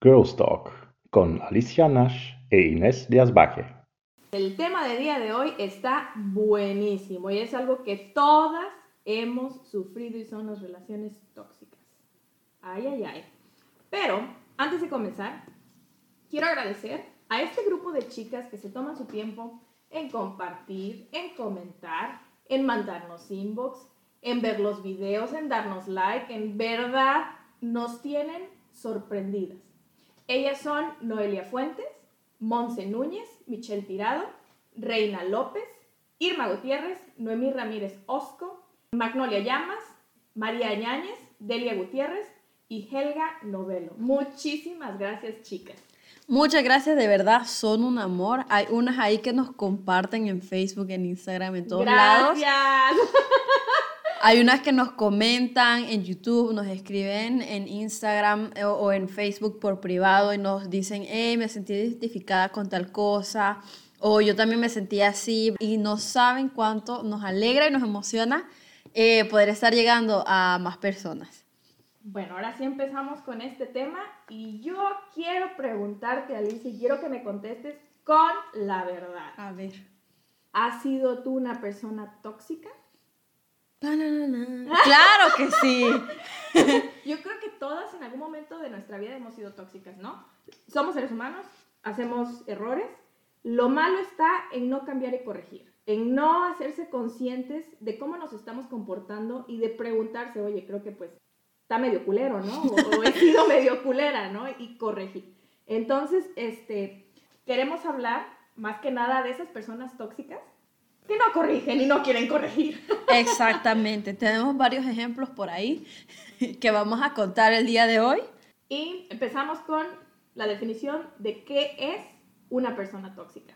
Girls Talk con Alicia Nash e Inés Díaz Baje. El tema de día de hoy está buenísimo y es algo que todas hemos sufrido y son las relaciones tóxicas. Ay, ay, ay. Pero antes de comenzar, quiero agradecer a este grupo de chicas que se toman su tiempo en compartir, en comentar, en mandarnos inbox, en ver los videos, en darnos like, en verdad nos tienen sorprendidas. Ellas son Noelia Fuentes, Monse Núñez, Michelle Tirado, Reina López, Irma Gutiérrez, Noemí Ramírez Osco, Magnolia Llamas, María Ñáñez, Delia Gutiérrez y Helga Novelo. Muchísimas gracias, chicas. Muchas gracias, de verdad, son un amor. Hay unas ahí que nos comparten en Facebook, en Instagram, en todos lados. Gracias. Hay unas que nos comentan en YouTube, nos escriben en Instagram o, o en Facebook por privado y nos dicen, hey, me sentí identificada con tal cosa, o yo también me sentí así, y no saben cuánto nos alegra y nos emociona eh, poder estar llegando a más personas. Bueno, ahora sí empezamos con este tema y yo quiero preguntarte, Alicia, y quiero que me contestes con la verdad. A ver. ¿Has sido tú una persona tóxica? Claro que sí. Yo creo que todas en algún momento de nuestra vida hemos sido tóxicas, ¿no? Somos seres humanos, hacemos errores. Lo malo está en no cambiar y corregir, en no hacerse conscientes de cómo nos estamos comportando y de preguntarse, oye, creo que pues está medio culero, ¿no? O, o he sido medio culera, ¿no? Y corregir. Entonces, este, queremos hablar más que nada de esas personas tóxicas que no corrigen y no quieren corregir. Exactamente. Tenemos varios ejemplos por ahí que vamos a contar el día de hoy. Y empezamos con la definición de qué es una persona tóxica.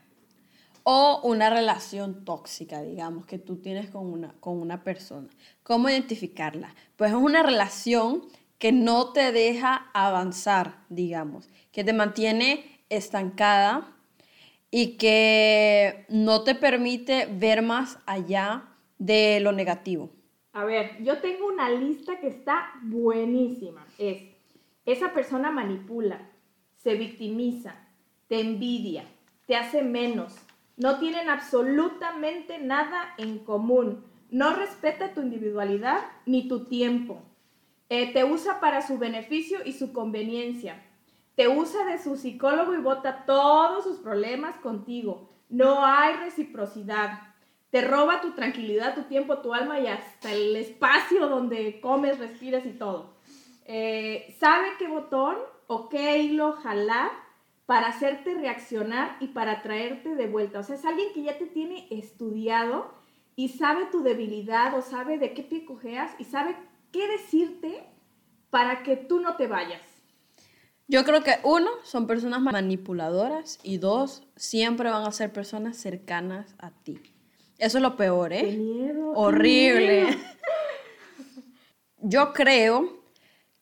O una relación tóxica, digamos, que tú tienes con una, con una persona. ¿Cómo identificarla? Pues es una relación que no te deja avanzar, digamos, que te mantiene estancada y que no te permite ver más allá de lo negativo. A ver, yo tengo una lista que está buenísima. Es, esa persona manipula, se victimiza, te envidia, te hace menos, no tienen absolutamente nada en común, no respeta tu individualidad ni tu tiempo, eh, te usa para su beneficio y su conveniencia, te usa de su psicólogo y bota todos sus problemas contigo, no hay reciprocidad, te roba tu tranquilidad, tu tiempo, tu alma y hasta el espacio donde comes, respiras y todo. Eh, sabe qué botón o qué hilo jalar para hacerte reaccionar y para traerte de vuelta. O sea, es alguien que ya te tiene estudiado y sabe tu debilidad o sabe de qué pie cojeas y sabe qué decirte para que tú no te vayas. Yo creo que uno, son personas manipuladoras y dos, siempre van a ser personas cercanas a ti. Eso es lo peor, ¿eh? Qué miedo. qué Horrible. miedo. Yo creo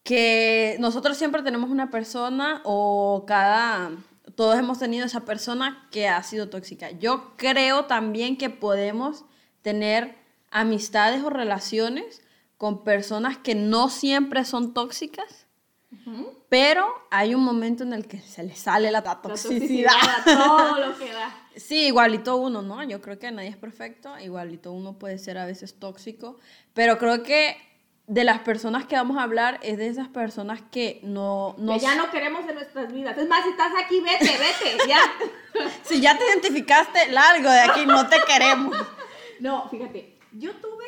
que nosotros siempre tenemos una persona o cada, todos hemos tenido esa persona que ha sido tóxica. Yo creo también que podemos tener amistades o relaciones con personas que no siempre son tóxicas, Ujú. Pero hay un momento en el que se le sale la La toxicidad. toxicidad, todo lo que da. Sí, igualito uno, ¿no? Yo creo que nadie es perfecto, igualito uno puede ser a veces tóxico, pero creo que de las personas que vamos a hablar es de esas personas que no... no que ya no queremos en nuestras vidas. Es más, si estás aquí, vete, vete, ya. Si ya te identificaste, largo de aquí, no te queremos. No, fíjate, yo tuve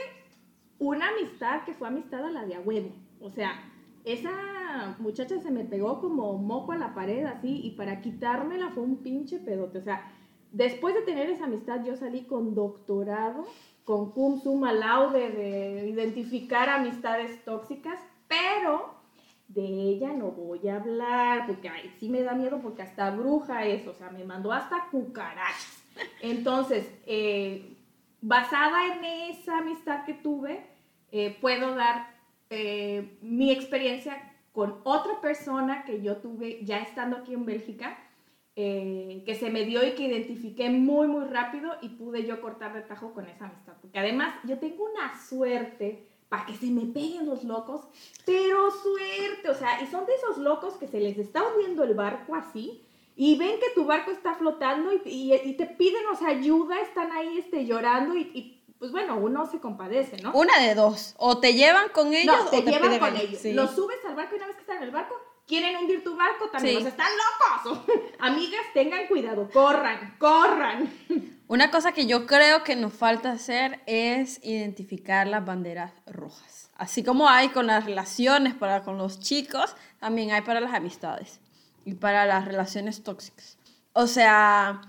una amistad que fue amistad a la de a huevo. O sea, esa muchacha se me pegó como moco a la pared así y para quitármela fue un pinche pedote. O sea, después de tener esa amistad yo salí con doctorado, con cum summa laude de identificar amistades tóxicas, pero de ella no voy a hablar porque sí me da miedo porque hasta bruja es, o sea, me mandó hasta cucarachas. Entonces, eh, basada en esa amistad que tuve, eh, puedo dar eh, mi experiencia con otra persona que yo tuve ya estando aquí en Bélgica, eh, que se me dio y que identifiqué muy, muy rápido y pude yo cortar de tajo con esa amistad. Porque además yo tengo una suerte para que se me peguen los locos, pero suerte, o sea, y son de esos locos que se les está hundiendo el barco así, y ven que tu barco está flotando y, y, te piden, o sea, ayuda, están ahí este, llorando y, pues bueno, uno se compadece, ¿no? Una de dos, o te llevan con ellos no, te o te llevan con ellos. Los subes al barco y una vez que están en el barco, quieren hundir tu barco también, o sea, están locos. Amigas, tengan cuidado, corran, corran. Una cosa que yo creo que nos falta hacer es identificar las banderas rojas. Así como hay con las relaciones para con los chicos, también hay para las amistades y para las relaciones tóxicas. O sea,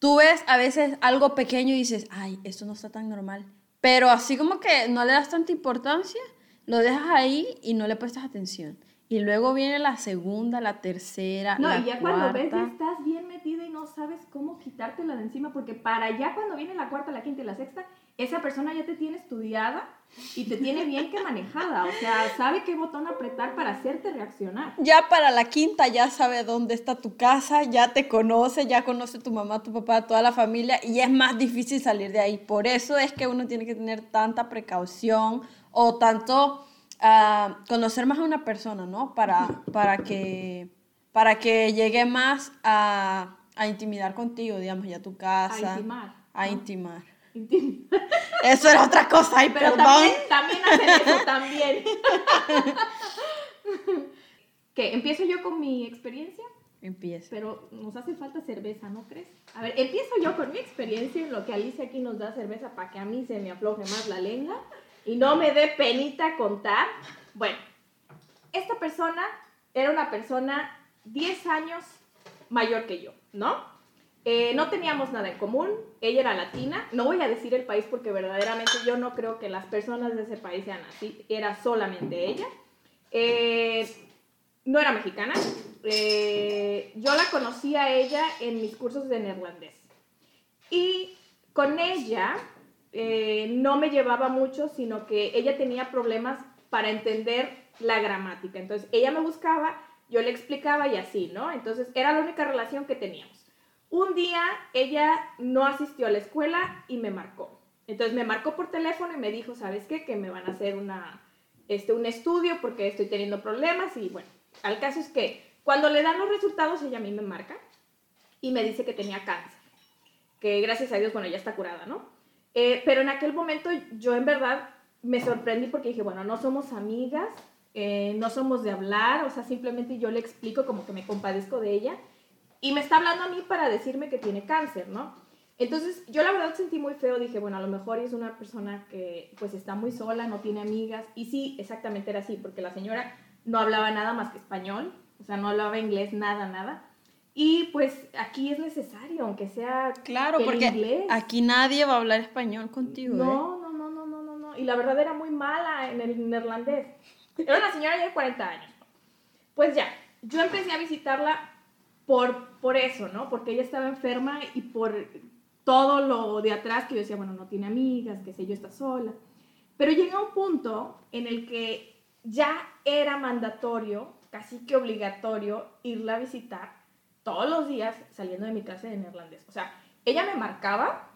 tú ves a veces algo pequeño y dices, ay, esto no está tan normal. Pero así como que no le das tanta importancia, lo dejas ahí y no le prestas atención. Y luego viene la segunda, la tercera, no, la y ya cuando ves que estás bien metida y no sabes cómo quitártela de encima, porque para ya cuando viene la cuarta, la quinta y la sexta, esa persona ya te tiene estudiada y te tiene bien que manejada, o sea, sabe qué botón apretar para hacerte reaccionar. Ya para la quinta ya sabe dónde está tu casa, ya te conoce, ya conoce tu mamá, tu papá, toda la familia y es más difícil salir de ahí. Por eso es que uno tiene que tener tanta precaución o tanto conocer más a una persona, ¿no? Para, para, que, para que llegue más a, a intimidar contigo, digamos, ya a tu casa. A intimar. A intimar. Eso era otra cosa, ay, Pero También, también hacen eso, también. ¿Qué? ¿Empiezo yo con mi experiencia? Empieza. Pero nos hace falta cerveza, ¿no crees? A ver, empiezo yo con mi experiencia en lo que Alicia aquí nos da cerveza para que a mí se me afloje más la lengua y no me dé penita contar. Bueno, esta persona era una persona 10 años mayor que yo, ¿no? Eh, no teníamos nada en común, ella era latina, no voy a decir el país porque verdaderamente yo no creo que las personas de ese país sean así, era solamente ella. Eh, no era mexicana, eh, yo la conocí a ella en mis cursos de neerlandés. Y con ella eh, no me llevaba mucho, sino que ella tenía problemas para entender la gramática. Entonces, ella me buscaba, yo le explicaba y así, ¿no? Entonces, era la única relación que teníamos. Un día ella no asistió a la escuela y me marcó. Entonces, me marcó por teléfono y me dijo, ¿sabes qué? Que me van a hacer una, este, un estudio porque estoy teniendo problemas y bueno, al caso es que cuando le dan los resultados, ella a mí me marca y me dice que tenía cáncer. Que gracias a Dios, bueno, ya está curada, ¿no? Eh, pero en aquel momento yo en verdad me sorprendí porque dije, bueno, no somos amigas, eh, no somos de hablar, o sea, simplemente yo le explico como que me compadezco de ella y me está hablando a mí para decirme que tiene cáncer, ¿no? Entonces yo la verdad sentí muy feo, dije, bueno, a lo mejor es una persona que pues está muy sola, no tiene amigas y sí, exactamente era así, porque la señora no hablaba nada más que español, o sea, no hablaba inglés, nada, nada. Y pues aquí es necesario, aunque sea claro, porque aquí nadie va a hablar español contigo. No, ¿eh? no, no, no, no, no, no. Y la verdad era muy mala en el neerlandés. Era una señora ya de 40 años. Pues ya, yo empecé a visitarla por, por eso, ¿no? Porque ella estaba enferma y por todo lo de atrás que yo decía, bueno, no tiene amigas, que sé yo, está sola. Pero llega un punto en el que ya era mandatorio, casi que obligatorio, irla a visitar todos los días saliendo de mi clase de neerlandés. O sea, ella me marcaba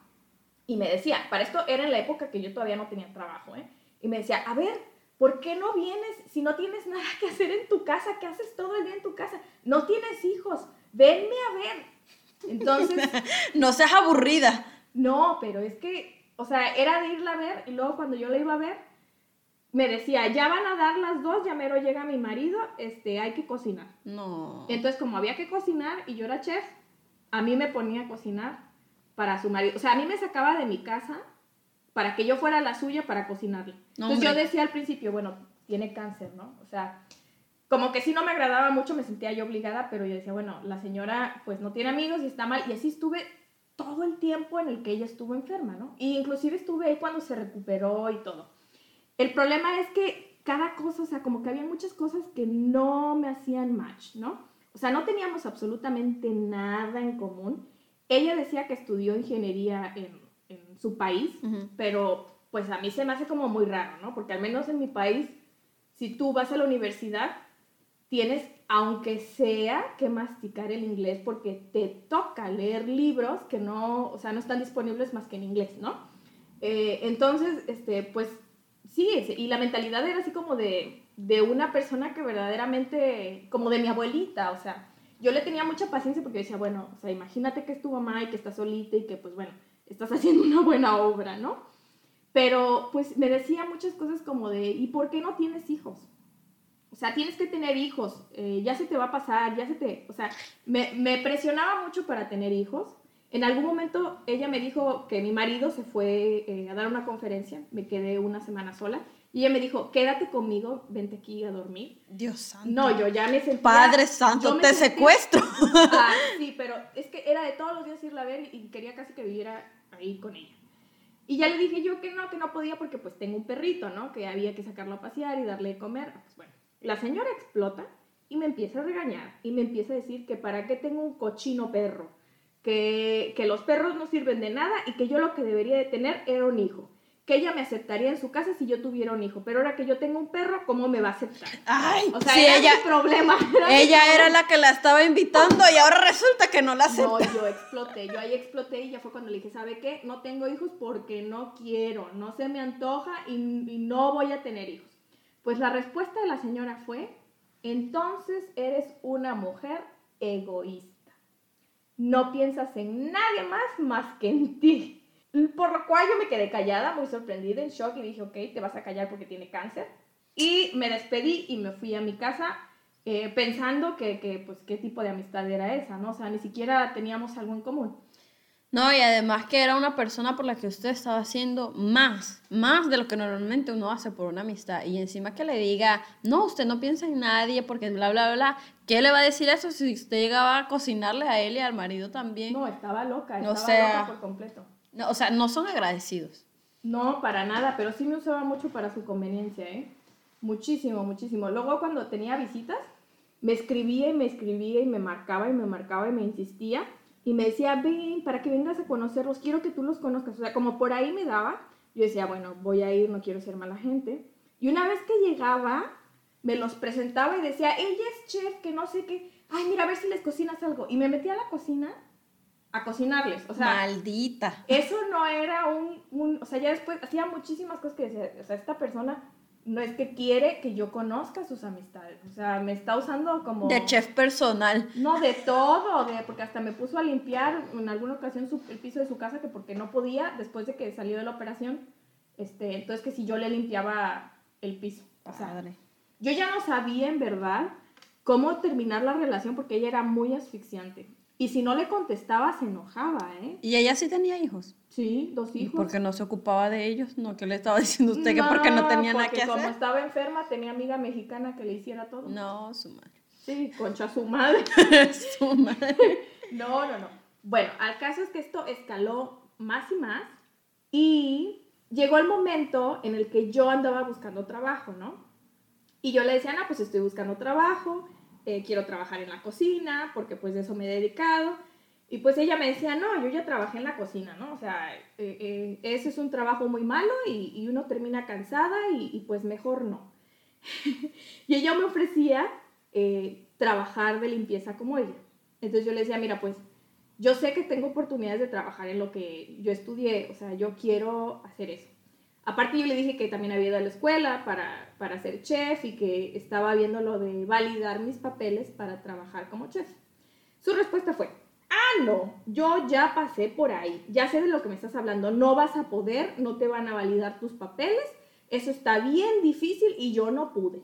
y me decía, para esto era en la época que yo todavía no tenía trabajo, ¿eh? Y me decía, a ver, ¿por qué no vienes si no tienes nada que hacer en tu casa? ¿Qué haces todo el día en tu casa? No tienes hijos, venme a ver. Entonces... no seas aburrida. No, pero es que, o sea, era de irla a ver y luego cuando yo la iba a ver, me decía, ya van a dar las dos, ya mero llega mi marido, este, hay que cocinar. No. Entonces, como había que cocinar y yo era chef, a mí me ponía a cocinar para su marido. O sea, a mí me sacaba de mi casa para que yo fuera la suya para cocinarle. Entonces yo decía al principio, bueno, tiene cáncer, ¿no? O sea, como que sí no me agradaba mucho, me sentía yo obligada, pero yo decía, bueno, la señora pues no tiene amigos y está mal. Y así estuve todo el tiempo en el que ella estuvo enferma, ¿no? Y inclusive estuve ahí cuando se recuperó y todo. El problema es que cada cosa, o sea, como que había muchas cosas que no me hacían match, ¿no? O sea, no teníamos absolutamente nada en común. Ella decía que estudió ingeniería en, en su país, pero pues a mí se me hace como muy raro, ¿no? Porque al menos en mi país, si tú vas a la universidad, tienes, aunque sea, que masticar el inglés porque te toca leer libros que no, o sea, no están disponibles más que en inglés, ¿no? Eh, entonces, este, pues sí, y la mentalidad era así como de, de una persona que verdaderamente, como de mi abuelita, o sea, yo le tenía mucha paciencia porque decía, bueno, o sea, imagínate que es tu mamá y que estás solita y que pues bueno, estás haciendo una buena obra, ¿no? Pero pues me decía muchas cosas como de, ¿y por qué no tienes hijos? O sea, tienes que tener hijos, eh, ya se te va a pasar, ya se te... O sea, me presionaba mucho para tener hijos. En algún momento ella me dijo que mi marido se fue eh, a dar una conferencia, me quedé una semana sola, y ella me dijo, quédate conmigo, vente aquí a dormir. Dios santo. No, yo ya me sentía... Padre santo, te sentía- secuestro. Ah, sí, pero es que era de todos los días irla a ver y quería casi que viviera ahí con ella. Y ya le dije yo que no, que no podía porque pues tengo un perrito, ¿no? Que había que sacarlo a pasear y darle de comer. Ah, Pues bueno, la señora explota y me empieza a regañar y me empieza a decir que para qué tengo un cochino perro, que, que los perros no sirven de nada y que yo lo que debería de tener era un hijo, que ella me aceptaría en su casa si yo tuviera un hijo, pero ahora que yo tengo un perro, ¿cómo me va a aceptar? Ay, O sea, sí, era ella, mi problema. era mi ella problema. era la que la estaba invitando y ahora resulta que no la acepta. No, yo exploté, yo ahí exploté y ya fue cuando le dije, ¿sabe qué? No tengo hijos porque no quiero, no se me antoja y, y no voy a tener hijos. Pues la respuesta de la señora fue, entonces eres una mujer egoísta. No piensas en nadie más más que en ti. Por lo cual yo me quedé callada, muy sorprendida, en shock y dije, ok, te vas a callar porque tiene cáncer. Y me despedí y me fui a mi casa eh, pensando que, que, pues, qué tipo de amistad era esa, ¿no? O sea, ni siquiera teníamos algo en común. No, y además que era una persona por la que usted estaba haciendo más, más de lo que normalmente uno hace por una amistad. Y encima que le diga, no, usted no piensa en nadie porque bla, bla, bla. ¿Qué le va a decir eso si usted llegaba a cocinarle a él y al marido también? No, estaba loca, O estaba sea- loca por completo. No, o sea, no son agradecidos. No, para nada, pero sí me usaba mucho para su conveniencia, ¿eh? Muchísimo, muchísimo. Luego cuando tenía visitas, me escribía y me escribía y me marcaba y me marcaba y me insistía y me decía, ven, para que vengas a conocerlos, quiero que tú los conozcas. O sea, como por ahí me daba, yo decía, bueno, voy a ir, no quiero ser mala gente. Y una vez que llegaba, me los presentaba y decía, ella es chef, que no sé qué, ay, mira, a ver si les cocinas algo. Y me metía a la cocina a cocinarles. O sea, Maldita. eso no era un, un- o sea, ya después hacía muchísimas cosas que decía, o sea, esta persona no es que quiere que yo conozca sus amistades, o sea, me está usando como... De chef personal. No, de todo, de, porque hasta me puso a limpiar en alguna ocasión su- el piso de su casa que porque no podía después de que salió de la operación, este, entonces que si yo le limpiaba el piso. O sea, Padre. Yo ya no sabía en verdad cómo terminar la relación porque ella era muy asfixiante. Y si no le contestaba, se enojaba, ¿eh? Y ella sí tenía hijos. Sí, dos ¿Y hijos. por qué no se ocupaba de ellos? No, ¿qué le estaba diciendo usted? que porque no tenía nada porque que como hacer. estaba enferma, tenía amiga mexicana que le hiciera todo. No, su madre. Sí, concha su madre. su madre. No, no, no. Bueno, al caso es que esto escaló más y más y llegó el momento en el que yo andaba buscando trabajo, ¿no? Y yo le decía, no, pues estoy buscando trabajo, eh, quiero trabajar en la cocina, porque pues de eso me he dedicado. Y pues ella me decía, no, yo ya trabajé en la cocina, ¿no? O sea, eh, eh, ese es un trabajo muy malo y, uno termina cansada y, y, pues mejor no. y ella me ofrecía eh, trabajar de limpieza como ella. Entonces yo le decía, mira, pues yo sé que tengo oportunidades de trabajar en lo que yo estudié, o sea, yo quiero hacer eso. Aparte yo le dije que también había ido a la escuela para, para ser chef y que estaba viendo lo de validar mis papeles para trabajar como chef. Su respuesta fue, ah, no, yo ya pasé por ahí, ya sé de lo que me estás hablando, no vas a poder, no te van a validar tus papeles, eso está bien difícil y yo no pude.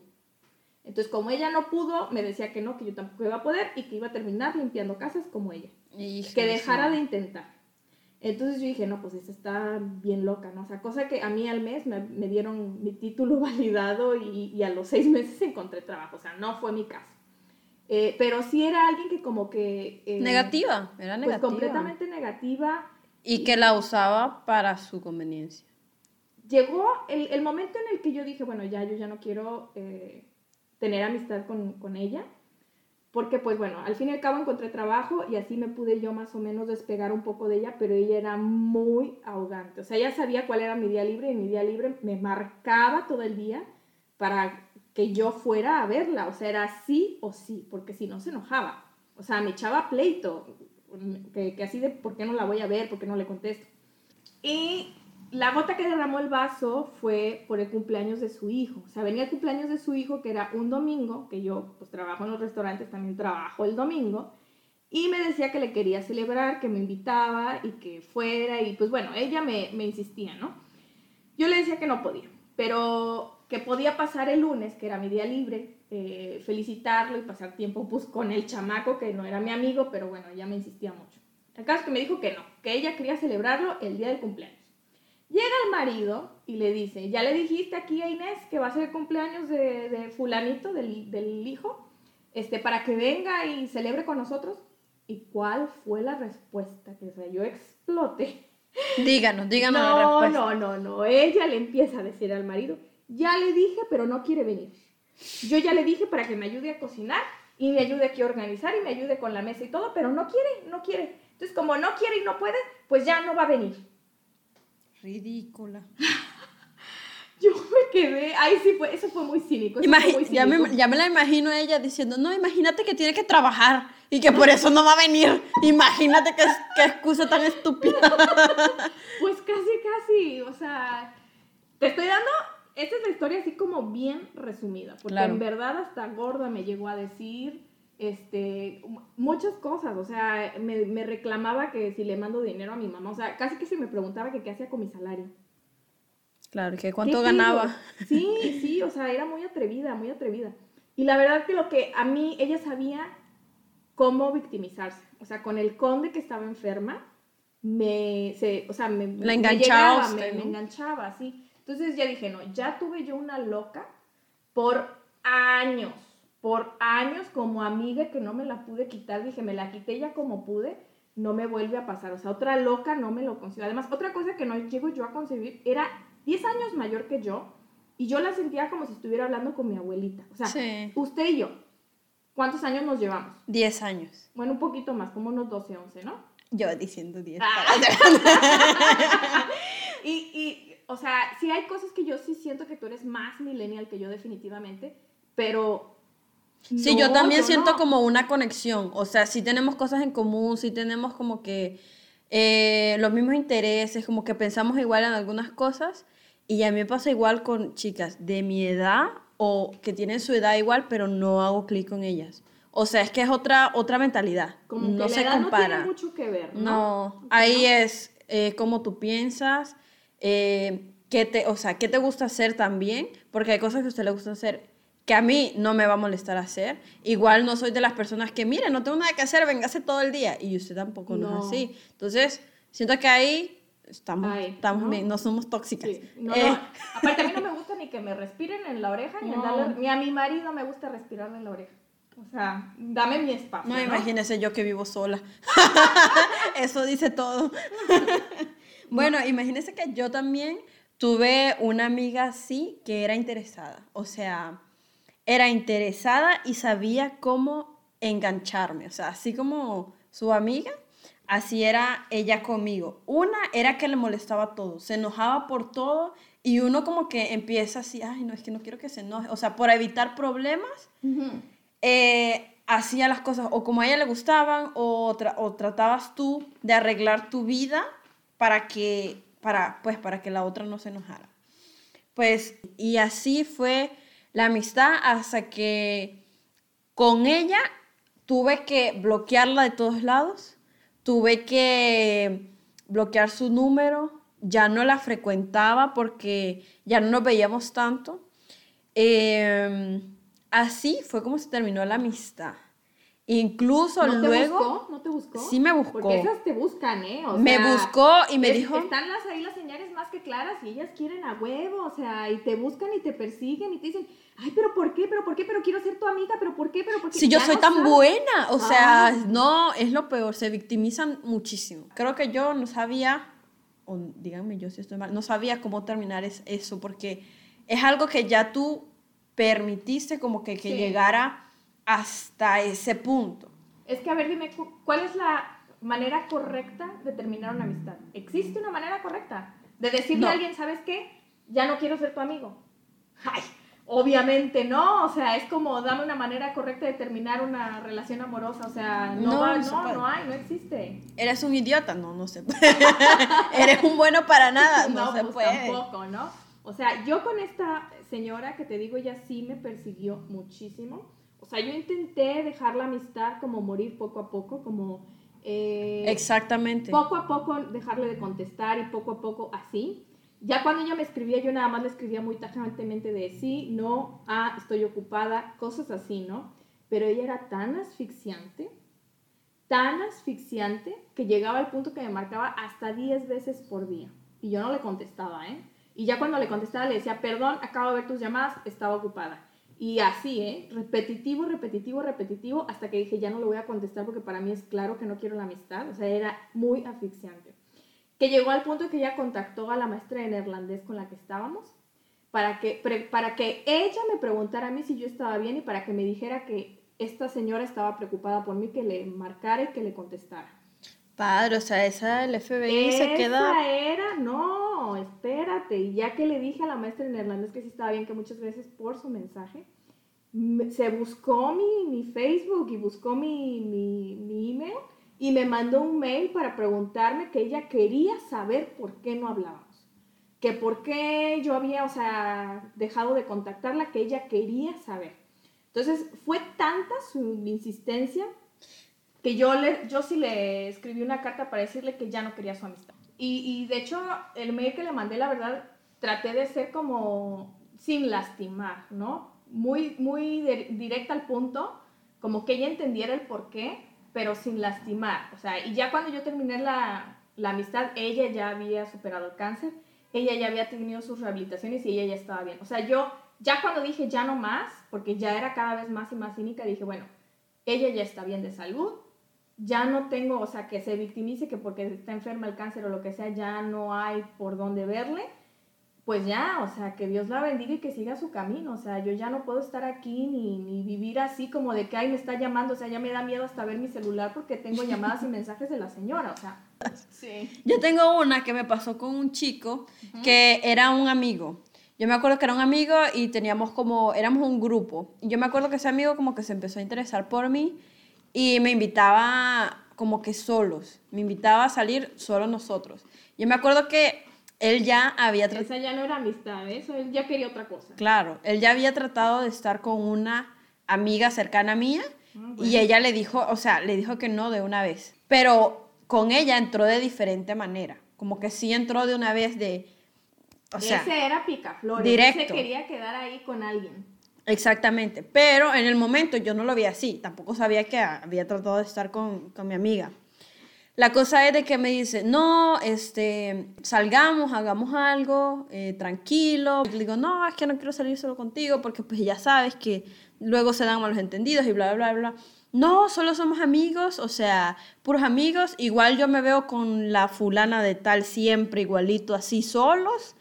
Entonces, como ella no pudo, me decía que no, que yo tampoco iba a poder y que iba a terminar limpiando casas como ella. Hija Que de dejara de intentar. Entonces yo dije, no, pues esta está bien loca, ¿no? O sea, cosa que a mí al mes me, me dieron mi título validado y, y a los seis meses encontré trabajo. O sea, no fue mi caso. Eh, pero sí era alguien que como que... eh, Negativa, era Pues negativa. completamente negativa. Y que la usaba para su conveniencia. Llegó el, el momento en el que yo dije, bueno, ya, yo ya no quiero eh, tener amistad con, con ella. Porque, pues bueno, al fin y al cabo encontré trabajo y así me pude yo más o menos despegar un poco de ella, pero ella era muy arrogante. O sea, ella sabía cuál era mi día libre y mi día libre me marcaba todo el día para que yo fuera a verla. O sea, era sí o sí, porque si no se enojaba. O sea, me echaba pleito, que, que así de por qué no la voy a ver, por qué no le contesto. Y la gota que derramó el vaso fue por el cumpleaños de su hijo. O sea, venía el cumpleaños de su hijo, que era un domingo, que yo pues trabajo en los restaurantes, también trabajo el domingo, y me decía que le quería celebrar, que me invitaba y que fuera, y pues bueno, ella me, insistía, ¿no? Yo le decía que no podía, pero que podía pasar el lunes, que era mi día libre, eh, felicitarlo y pasar tiempo pues con el chamaco, que no era mi amigo, pero bueno, ella me insistía mucho. El caso es que me dijo que no, que ella quería celebrarlo el día del cumpleaños. Llega el marido y le dice, ¿ya le dijiste aquí a Inés que va a ser el cumpleaños de, de fulanito, del, del, hijo, este, para que venga y celebre con nosotros? ¿Y cuál fue la respuesta? Que o sea, yo exploté. Díganos, díganos no, la respuesta. No, no, no, ella le empieza a decir al marido, ya le dije, pero no quiere venir. Yo ya le dije para que me ayude a cocinar y me ayude aquí a organizar y me ayude con la mesa y todo, pero no quiere, no quiere. Entonces, como no quiere y no puede, pues ya no va a venir. Ridícula. Yo me quedé, ay sí, fue, eso fue muy cínico. eso fue muy ya, me, cínico. ya me la imagino ella diciendo, no, imagínate que tiene que trabajar y que por eso no va a venir. Imagínate qué, qué excusa tan estúpida. Pues casi, casi, o sea, te estoy dando, esta es la historia así como bien resumida, porque Claro. en verdad hasta gorda me llegó a decir, este, muchas cosas, o sea, me, me reclamaba que si le mando dinero a mi mamá, o sea, casi que se me preguntaba que qué hacía con mi salario. Claro, que ¿Qué cuánto ganaba. Sí, sí, o sea, era muy atrevida, muy atrevida. Y la verdad que lo que a mí, ella sabía cómo victimizarse. O sea, con el conde que estaba enferma, me, se, o sea, me, La me enganchaba llegaba, me, me enganchaba, sí. Entonces ya dije, no, ya tuve yo una loca por años, por años como amiga que no me la pude quitar. Dije, me la quité ya como pude, no me vuelve a pasar. O sea, otra loca no me lo consigo. Además, otra cosa que no llego yo a concebir era 10 años mayor que yo y yo la sentía como si estuviera hablando con mi abuelita. O sea, Sí. usted y yo, ¿cuántos años nos llevamos? 10 años. Bueno, un poquito más, como unos 12, 11, ¿no? Yo diciendo 10. Ah. y, y, o sea, sí hay cosas que yo sí siento que tú eres más millennial que yo definitivamente, pero... Sí, no, yo también siento no. como una conexión. O sea, sí tenemos cosas en común, sí tenemos como que eh, los mismos intereses, como que pensamos igual en algunas cosas. Y a mí me pasa igual con chicas de mi edad o que tienen su edad igual, pero no hago clic con ellas. O sea, es que es otra, otra mentalidad. Como no que se la edad compara. no tiene mucho que ver, ¿no? No, ahí es eh, cómo tú piensas, eh, qué te, o sea, qué te gusta hacer también, porque hay cosas que a usted le gusta hacer que a mí no me va a molestar hacer. Igual no soy de las personas que, mire, no tengo nada que hacer, véngase todo el día. Y usted tampoco no, No. es así. Entonces, siento que ahí estamos, Ahí, estamos ¿no? bien, no somos tóxicas. Sí, no, Eh, no, Aparte, a mí no me gusta ni que me respiren en la oreja, ni, darle- ni a mi marido me gusta respirarle en la oreja. O sea, dame mi espacio. No, ¿no? imagínese yo que vivo sola. Eso dice todo. bueno, imagínese que yo también tuve una amiga así que era interesada. O sea, era interesada y sabía cómo engancharme. O sea, así como su amiga, así era ella conmigo. Una era que le molestaba todo, se enojaba por todo y uno como que empieza así, ay, no, es que no quiero que se enoje. O sea, por evitar problemas eh, hacía las cosas o como a ella le gustaban o, tra- o tratabas tú de arreglar tu vida para que, para, pues, para que la otra no se enojara. Pues, y así fue la amistad hasta que con ella tuve que bloquearla de todos lados, tuve que bloquear su número, ya no la frecuentaba porque ya no nos veíamos tanto. Eh, así fue como se terminó la amistad. Incluso ¿No te luego buscó? ¿No te buscó? Sí me buscó. Porque esas te buscan, ¿eh? O me sea, buscó y me es- dijo, Están las, ahí las señales más que claras y ellas quieren a huevo, o sea, y te buscan y te persiguen y te dicen, ay, pero ¿por qué? ¿Pero por qué? Pero quiero ser tu amiga, ¿pero por qué? ¿Pero por qué? si yo soy no tan sabes. buena, o sea, no, es lo peor, se victimizan muchísimo. Creo que yo no sabía, o díganme yo si estoy mal, no sabía cómo terminar es- eso, porque es algo que ya tú permitiste como que, que Sí. llegara hasta ese punto. Es que, a ver, dime, cu- ¿cuál es la manera correcta de terminar una amistad? ¿Existe una manera correcta? De decirle No. a alguien, ¿sabes qué? Ya no quiero ser tu amigo. Ay, Obviamente no, o sea, es como dame una manera correcta de terminar una relación amorosa, o sea, no, No, va- no se no, puede. no hay, no existe. ¿Eres un idiota? No, no se puede. ¿Eres un bueno para nada? No, se pues puede. tampoco, ¿no? O sea, yo con esta señora que te digo, ella sí me persiguió muchísimo. O sea, yo intenté dejar la amistad como morir poco a poco, como... eh, Exactamente. poco a poco dejarle de contestar y poco a poco así. Ya cuando ella me escribía, yo nada más le escribía muy tajantemente de sí, no, ah, estoy ocupada, cosas así, ¿no? Pero ella era tan asfixiante, tan asfixiante, que llegaba al punto que me marcaba hasta 10 veces por día. Y yo no le contestaba, ¿eh? Y ya cuando le contestaba le decía, perdón, acabo de ver tus llamadas, estaba ocupada. Y así, ¿eh? Repetitivo, repetitivo, repetitivo, hasta que dije, ya no le voy a contestar porque para mí es claro que no quiero la amistad. O sea, era muy asfixiante. Que llegó al punto que ella contactó a la maestra de neerlandés con la que estábamos para que, para que ella me preguntara a mí si yo estaba bien y para que me dijera que esta señora estaba preocupada por mí, que le marcara y que le contestara. Padre, o sea, esa del FBI se Esa queda. era, no, espérate. Y ya que le dije a la maestra en neerlandés que sí estaba bien, que muchas gracias por su mensaje, me- se buscó mi, mi Facebook y buscó mi, mi, mi email y me mandó un mail para preguntarme que ella quería saber por qué no hablábamos. Que por qué yo había, o sea, dejado de contactarla, que ella quería saber. Entonces, fue tanta su insistencia que yo, le, yo sí le escribí una carta para decirle que ya no quería su amistad. Y, y de hecho, el mail que le mandé, la verdad, traté de ser como sin lastimar, ¿no? Muy, muy de- directa al punto, como que ella entendiera el por qué, pero sin lastimar. O sea, y ya cuando yo terminé la, la amistad, ella ya había superado el cáncer, ella ya había tenido sus rehabilitaciones y ella ya estaba bien. O sea, yo ya cuando dije ya no más, porque ya era cada vez más y más cínica, dije, bueno, ella ya está bien de salud, ya no tengo, o sea, que se victimice que porque está enferma el cáncer o lo que sea, ya no hay por dónde verle, pues ya, o sea, que Dios la bendiga y que siga su camino, o sea, yo ya no puedo estar aquí ni, ni vivir así como de que, ay, me está llamando, o sea, ya me da miedo hasta ver mi celular porque tengo llamadas y mensajes de la señora, o sea, sí. Yo tengo una que me pasó con un chico que era un amigo. Yo me acuerdo que era un amigo y teníamos como, éramos un grupo. Y yo me acuerdo que ese amigo como que se empezó a interesar por mí y me invitaba como que solos. Me invitaba a salir solo nosotros. Yo me acuerdo que él ya había tratado... Esa ya no era amistad, ¿eh? eso él ya quería otra cosa. Claro, él ya había tratado de estar con una amiga cercana mía Ah, y bueno. ella le dijo, o sea, le dijo que no de una vez. Pero con ella entró de diferente manera. Como que sí entró de una vez de... O sea, Ese era picaflores, directo. ese quería quedar ahí con alguien. Exactamente. Pero en el momento yo no lo vi así. Tampoco sabía que había tratado de estar con, con mi amiga. La cosa es de que me dice, no, este, salgamos, hagamos algo, eh, tranquilo. Y le digo, no, es que no quiero salir solo contigo porque pues ya sabes que luego se dan malos entendidos y bla, bla, bla. No, solo somos amigos, o sea, puros amigos. Igual yo me veo con la fulana de tal siempre igualito, así solos.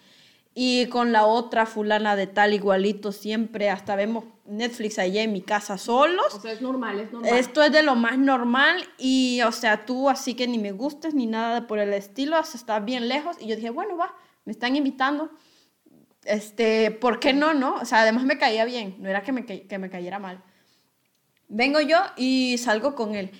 Y con la otra fulana de tal igualito siempre, hasta vemos Netflix allá en mi casa solos. O sea, es normal, es normal. Esto es de lo más normal y, o sea, tú así que ni me gustes ni nada por el estilo, o sea, estás bien lejos. Y yo dije, bueno, va, me están invitando. Este, ¿por qué no, no? O sea, además me caía bien, no era que me, que me cayera mal. Vengo yo y salgo con él.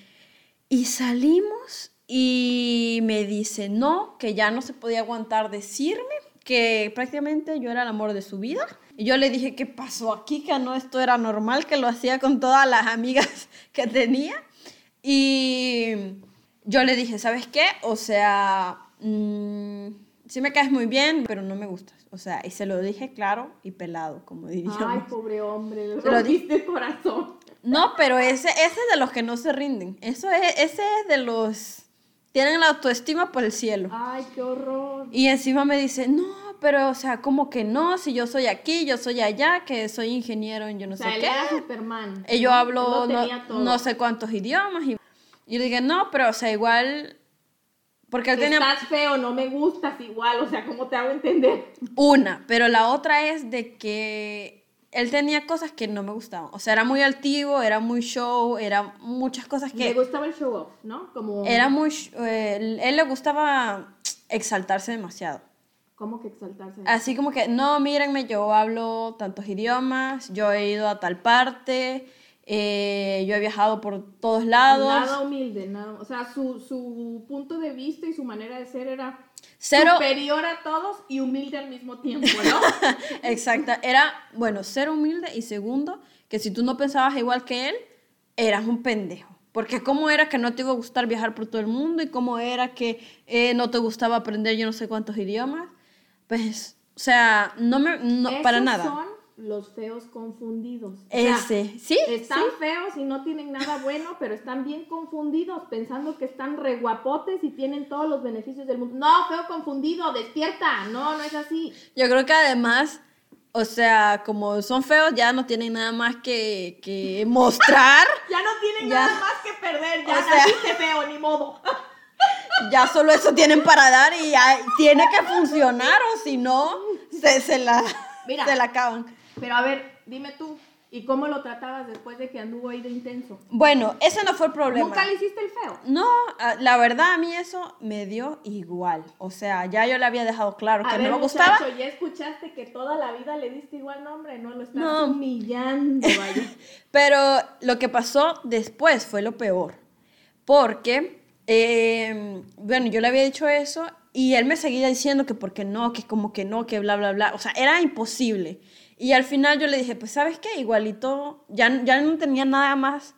Y salimos y me dice, no, que ya no se podía aguantar decirme que prácticamente yo era el amor de su vida. Y yo le dije, ¿qué pasó aquí? Que no, esto era normal, que lo hacía con todas las amigas que tenía. Y yo le dije, ¿sabes qué? O sea, mm, sí me caes muy bien, pero no me gustas. O sea, y se lo dije claro y pelado, como diríamos. Ay, pobre hombre, le lo di- rompiste el corazón. No, pero ese, ese es de los que no se rinden. Eso es, ese es de los... Tienen la autoestima por el cielo. Ay, qué horror. Y encima me dice, no, pero, o sea, como que no? Si yo soy aquí, yo soy allá, que soy ingeniero en yo no o sea, sé él qué. era Superman. Y yo hablo no, no sé cuántos idiomas. Y, y yo dije, no, pero, o sea, igual... Porque él tenía Estás feo, no me gustas igual, o sea, ¿cómo te hago entender? una, pero la otra es de que él tenía cosas que no me gustaban. O sea, era muy altivo, era muy show, era muchas cosas Le que... gustaba el show off, ¿no? Como, Era muy... eh, él le gustaba exaltarse demasiado. ¿Cómo que exaltarse? Así como que, no, mírenme, yo hablo tantos idiomas, yo he ido a tal parte, eh, yo he viajado por todos lados. Nada humilde, nada. O sea, su, su punto de vista y su manera de ser era Cero, superior a todos y humilde al mismo tiempo, ¿no? exacta, era, bueno, ser humilde y segundo, que si tú no pensabas igual que él, eras un pendejo. Porque cómo era que no te iba a gustar viajar por todo el mundo y cómo era que eh, no te gustaba aprender yo no sé cuántos idiomas. Pues, o sea, no me, no, para nada. son los feos confundidos. O sea, Ese, sí, Están sí. feos y no tienen nada bueno, pero están bien confundidos, pensando que están re guapotes y tienen todos los beneficios del mundo. No, feo confundido, despierta. No, no es así. Yo creo que además, o sea, como son feos, ya no tienen nada más que, que mostrar. Ya no tienen Ya. nada más que perder, ya O sea- naciste feo, ni modo. ya solo eso tienen para dar y ya tiene que funcionar o si no, se, se la, Mira. se la acaban. Pero a ver, dime tú, ¿y cómo lo tratabas después de que anduvo ahí de intenso? Bueno, ese no fue el problema. ¿Nunca le hiciste el feo? No, la verdad a mí eso me dio igual. O sea, ya yo le había dejado claro que no me gustaba. muchacho, ya escuchaste que toda la vida le diste igual nombre, no lo estás No. humillando, vaya. Pero lo que pasó después fue lo peor. Porque, eh, bueno, yo le había dicho eso y él me seguía diciendo que porque no, que como que no, que bla, bla, bla. O sea, era imposible. Y al final yo le dije, pues, ¿sabes qué? Igualito, ya, ya no tenía nada más.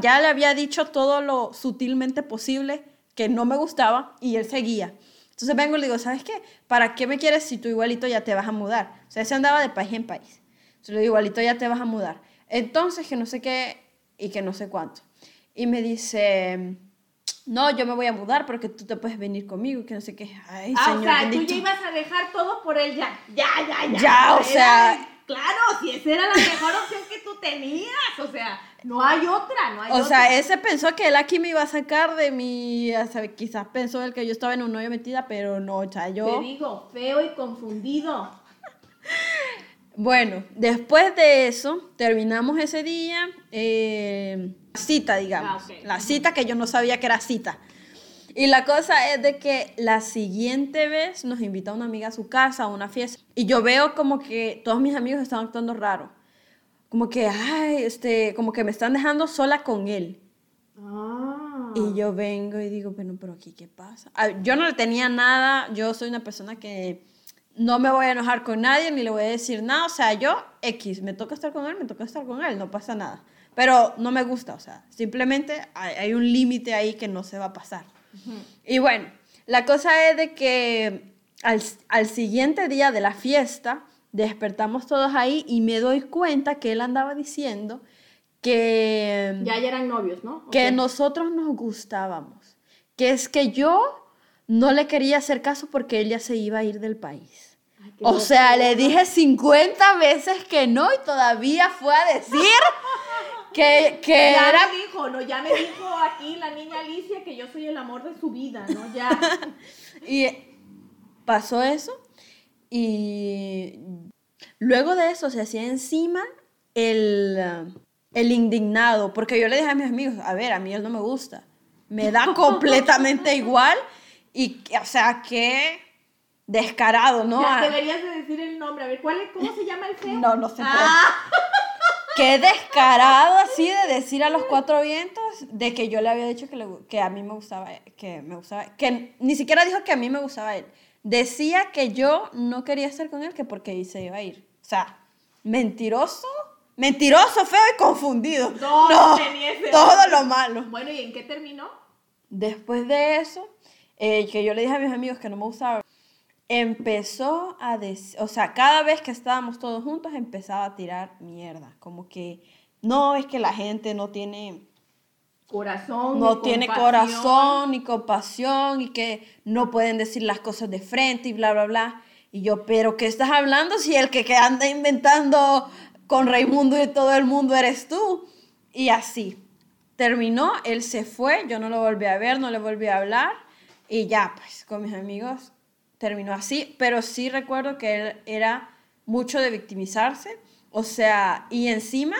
ya le había dicho todo lo sutilmente posible que no me gustaba y él seguía. Entonces vengo y le digo, ¿sabes qué? ¿Para qué me quieres si tú igualito ya te vas a mudar? O sea, se andaba de país en país. Entonces le digo, igualito ya te vas a mudar. Entonces, que no sé qué y que no sé cuánto. Y me dice, no, yo me voy a mudar porque tú te puedes venir conmigo que no sé qué. Ay, Ah, señor o sea, tú ya ibas a dejar todo por él ya. Ya, ya, ya. Ya, o Era- sea- Claro, si esa era la mejor opción que tú tenías. O sea, no hay otra, no hay O otra. sea, ese pensó que él aquí me iba a sacar de mi... o sea, quizás pensó él que yo estaba en un hoyo metida, pero no, o sea, yo... Te digo, feo y confundido. Bueno, después de eso, terminamos ese día, eh, cita, digamos. Ah. La cita que yo no sabía que era cita. Y la cosa es de que la siguiente vez nos invita una amiga a su casa a una fiesta. Y yo veo como que todos mis amigos están actuando raro. Como que, ay, este, como que me están dejando sola con él. Ah. Y yo vengo y digo, bueno, pero aquí, ¿qué pasa? Ah, Yo no le tenía nada, yo soy una persona que no me voy a enojar con nadie ni le voy a decir nada, o sea, yo X, me toca estar con él, me toca estar con él, no pasa nada. Pero no me gusta, o sea, simplemente hay, hay un límite ahí que no se va a pasar. Y bueno, la cosa es de que al, al siguiente día de la fiesta, despertamos todos ahí y me doy cuenta que él andaba diciendo que Ya, ya eran novios, ¿no? que nosotros nos gustábamos. Que es que yo no le quería hacer caso porque ella se iba a ir del país. O sea, le dije 50 veces que no y todavía fue a decir que, que Ya era... me dijo, no, ya me dijo aquí la niña Alicia que yo soy el amor de su vida, ¿no? Ya. Y pasó eso y luego de eso se hacía encima el, el indignado, porque yo le dije a mis amigos, a ver, a mí él no me gusta, me da completamente igual y, que- o sea, qué descarado, ¿no? Ya Ah, deberías de decir el nombre. A ver, ¿cuál es, ¿cómo se llama el feo? No, no puede. Ah, Qué descarado así de decir a los cuatro vientos de que yo le había dicho que, le que a mí me gustaba, que me gustaba, que ni siquiera dijo que a mí me gustaba él. Decía que yo no quería estar con él, que porque se iba a ir. O sea, mentiroso, mentiroso, feo y confundido. No, No, tenía ese- todo lo malo. Bueno, ¿y en qué terminó? Después de eso, eh, que yo le dije a mis amigos que no me gustaba, empezó a decir, o sea, cada vez que estábamos todos juntos empezaba a tirar mierda, como que no, es que la gente no tiene, Corazón. no ni tiene compasión. corazón ni compasión y que no pueden decir las cosas de frente y bla, bla, bla. Y yo, pero ¿qué estás hablando si el que, que anda inventando con Raimundo y todo el mundo eres tú? Y así. Terminó, él se fue, yo no lo volví a ver, no le volví a hablar y ya, pues con mis amigos terminó así, pero sí recuerdo que él era mucho de victimizarse, o sea, y encima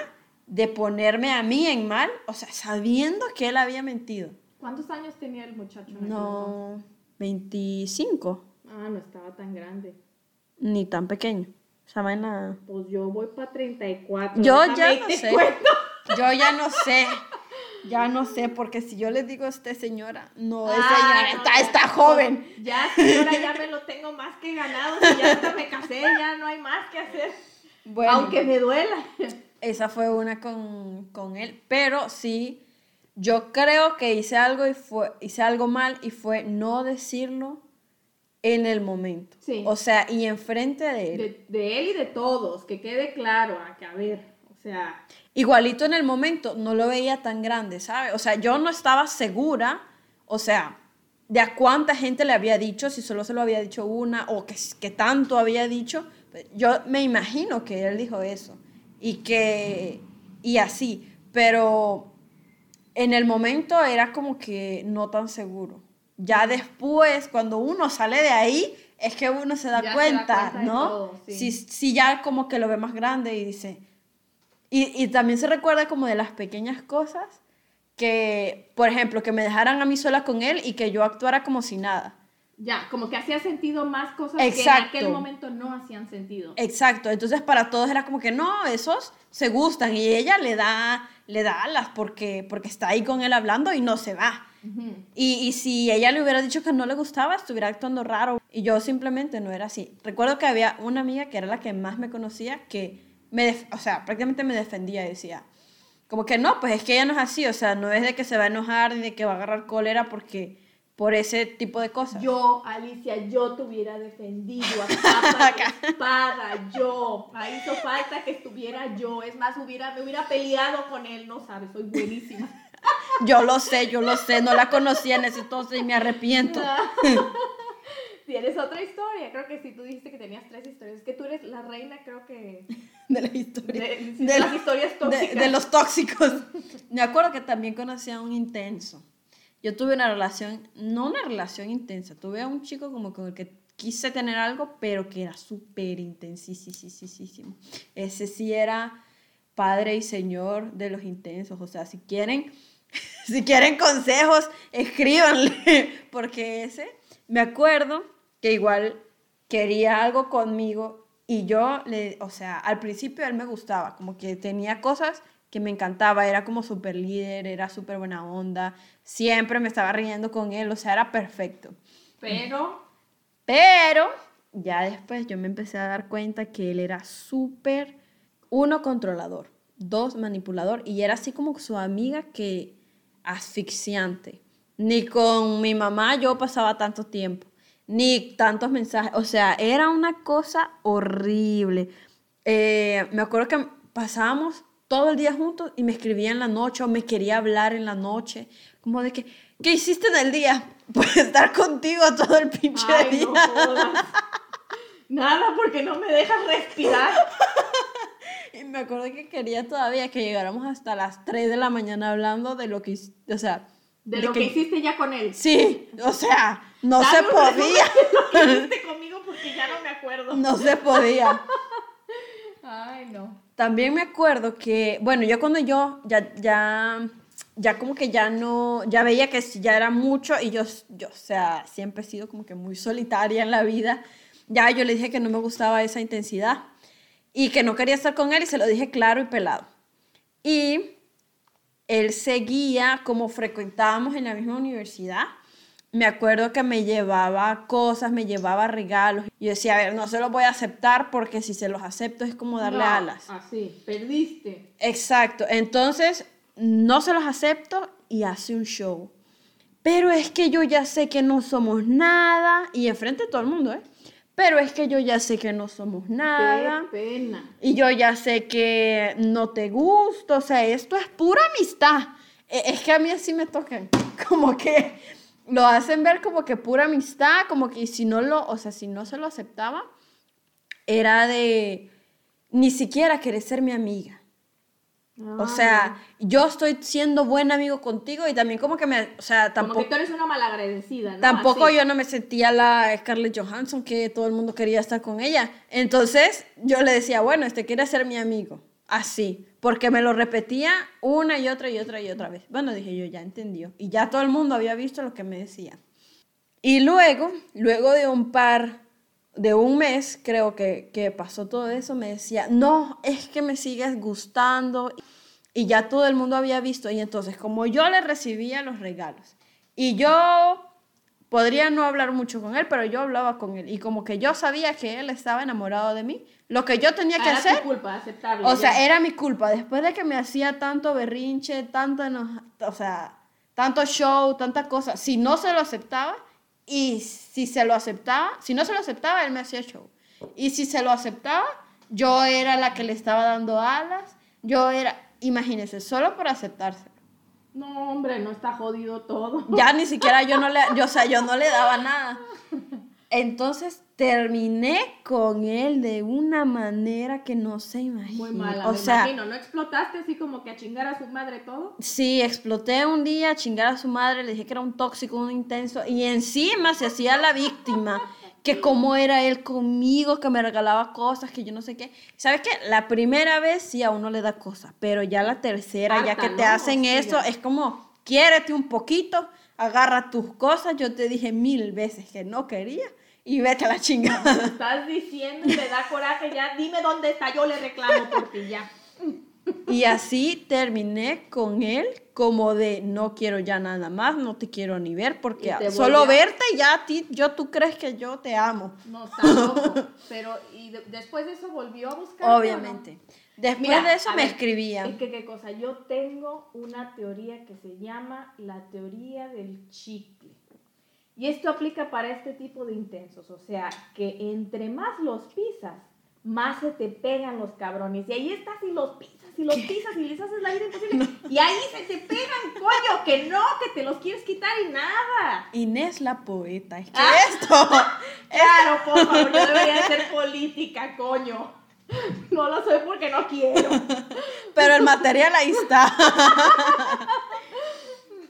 de ponerme a mí en mal, o sea, sabiendo que él había mentido. ¿Cuántos años tenía el muchacho? No, 25. entonces? Ah, no estaba tan grande. Ni tan pequeño. Esa vaina... Pues yo voy para 34. Yo ya no sé. cuento. Yo ya no sé. Ya no sé, porque si yo les digo a usted señora, no es Ah, no, está, ya, está pues, joven. Ya, señora, ya me lo tengo más que ganado. Si ya hasta me casé, ya no hay más que hacer. Bueno, Aunque me duela. esa fue una con, con él, pero sí, yo creo que hice algo y fue, hice algo mal y fue no decirlo en el momento. Sí. O sea, y enfrente de él. De, de él y de todos, que quede claro, a que a ver, sea, Igualito en el momento, no lo veía tan grande, ¿sabes? O sea, yo no estaba segura, o sea, de a cuánta gente le había dicho, si solo se lo había dicho una o que, que tanto había dicho. Yo me imagino que él dijo eso y que, y así, pero en el momento era como que no tan seguro. Ya después, cuando uno sale de ahí, es que uno se da Ya se da cuenta, ¿no? todo, sí. si, si ya como que lo ve más grande y dice, y, y también se recuerda como de las pequeñas cosas que, por ejemplo, que me dejaran a mí sola con él y que yo actuara como si nada. ya, como que hacía sentido más cosas que en aquel momento no hacían sentido. Exacto, entonces para todos era como que no, esos se gustan y ella le da, le da alas porque, porque está ahí con él hablando y no se va. Y, y si ella le hubiera dicho que no le gustaba, estuviera actuando raro. Y yo simplemente no era así. Recuerdo que había una amiga que era la que más me conocía, que me, o sea, prácticamente me defendía y decía, como que no, pues es que ella no es así, o sea, no es de que se va a enojar ni de que va a agarrar cólera porque por ese tipo de cosas. Yo, Alicia, yo te hubiera defendido a capa y espada, yo. Ahí hizo falta que estuviera yo. Es más, hubiera, me hubiera peleado con él, no sabes, soy buenísima. Yo lo sé, yo lo sé, no la conocía en ese entonces y me arrepiento. Tienes otra historia, creo que sí, tú dijiste que tenías tres historias. Es que tú eres la reina, creo que, De la historia. de, De de la- las historias de, tóxicas. de los tóxicos. Me acuerdo que también conocí a un intenso. Yo tuve una relación, no una relación intensa, tuve a un chico como con el que quise tener algo, pero que era súper intensísimo. Ese sí era padre y señor de los intensos. O sea, si quieren, si quieren consejos, escríbanle, porque ese, me acuerdo que igual quería algo conmigo y yo le, o sea, al principio él me gustaba, como que tenía cosas que me encantaba, era como súper líder, era súper buena onda, siempre me estaba riendo con él, o sea, era perfecto. Pero, Pero ya después yo me empecé a dar cuenta que él era súper, uno, controlador, dos, manipulador, y era así como su amiga que asfixiante. Ni con mi mamá yo pasaba tanto tiempo, ni tantos mensajes, o sea, era una cosa horrible. Eh, me acuerdo que pasábamos todo el día juntos y me escribía en la noche o me quería hablar en la noche, como de que, ¿qué hiciste en el día? Pues estar contigo todo el pinche ay, día. no. Nada, porque no me dejas respirar. Y me acuerdo que quería todavía que llegáramos hasta las 3 de la mañana hablando de lo que, o sea, De lo que hiciste ya con él. Sí, o sea, no Dame se podía, lo que hiciste conmigo porque ya no me acuerdo. no se podía. Ay, no. También me acuerdo que, bueno, yo cuando yo ya, ya, ya como que ya no, ya veía que ya era mucho y yo, yo, o sea, siempre he sido como que muy solitaria en la vida. Ya yo le dije que no me gustaba esa intensidad y que no quería estar con él y se lo dije claro y pelado. Y él seguía, como frecuentábamos en la misma universidad, me acuerdo que me llevaba cosas, me llevaba regalos. Yo decía, a ver, no se los voy a aceptar porque si se los acepto es como darle No, alas. Así, perdiste. Exacto. Entonces, no se los acepto y hace un show. Pero es que yo ya sé que no somos nada. Y enfrente de todo el mundo, ¿eh? Pero es que yo ya sé que no somos nada. Qué pena. Y yo ya sé que no te gusta. O sea, esto es pura amistad. E- Es que a mí así me tocan. Como que lo hacen ver como que pura amistad. Como que si no lo, o sea, si no se lo aceptaba, era de ni siquiera querer ser mi amiga. O Ay, sea, yo estoy siendo buen amigo contigo y también como que me, o sea, como tampoco, que tú eres una malagradecida, ¿no? tampoco Así. yo no me sentía la Scarlett Johansson que todo el mundo quería estar con ella. Entonces yo le decía, bueno, este quiere ser mi amigo. Así, porque me lo repetía una y otra y otra y otra vez. Bueno, dije yo, ya entendió. Y ya todo el mundo había visto lo que me decía. Y luego, luego de un par, de un mes, creo que, que pasó todo eso, me decía, no, es que me sigues gustando. Y ya todo el mundo había visto. Y entonces, como yo le recibía los regalos, y yo podría no hablar mucho con él, pero yo hablaba con él. Y como que yo sabía que él estaba enamorado de mí, lo que yo tenía que Era hacer... tu culpa, aceptarlo. O sea, era mi culpa. Después de que me hacía tanto berrinche, tanto, o sea, tanto show, tanta cosa, si no se lo aceptaba y si se lo aceptaba, si no se lo aceptaba, él me hacía show. Y si se lo aceptaba, yo era la que le estaba dando alas. Yo era, imagínense, solo por aceptarse. No, hombre, no está jodido todo. Ya ni siquiera yo no le, yo, o sea, yo no le daba nada. Entonces terminé con él de una manera que no se imagina. Muy mala, O me sea, imagino. ¿No explotaste así como que a chingar a su madre todo? Sí, exploté un día, a chingar a su madre, le dije que era un tóxico, un intenso, y encima se hacía la víctima, que cómo era él conmigo, que me regalaba cosas, que yo no sé qué. ¿Sabes qué? La primera vez sí a uno le da cosas, pero ya la tercera, ya que te ¿no? hacen Sí, eso, ya. es como, quiérete un poquito, agarra tus cosas, yo te dije mil veces que no quería, y vete a la chingada. Me estás diciendo y me da coraje ya. Dime dónde está, yo le reclamo por ti ya. Y así terminé con él como de no quiero ya nada más, no te quiero ni ver porque solo volvió- verte ya a ti, yo tú crees que yo te amo. No, está loco. Pero, ¿y de- después de eso volvió a buscar? Obviamente. Después Mira, de eso me ver, escribían. Es que qué cosa, yo tengo una teoría que se llama la teoría del chicle. Y esto aplica para este tipo de intensos, o sea, que entre más los pisas, más se te pegan los cabrones. Y ahí estás y los pisas y los pisas y les haces la vida imposible. Y ahí se te pegan, coño, que no, que te los quieres quitar y nada. Inés la poeta, es Ah. esto. Claro, por favor, yo debería de ser política, coño. No lo soy porque no quiero. Pero el material ahí está.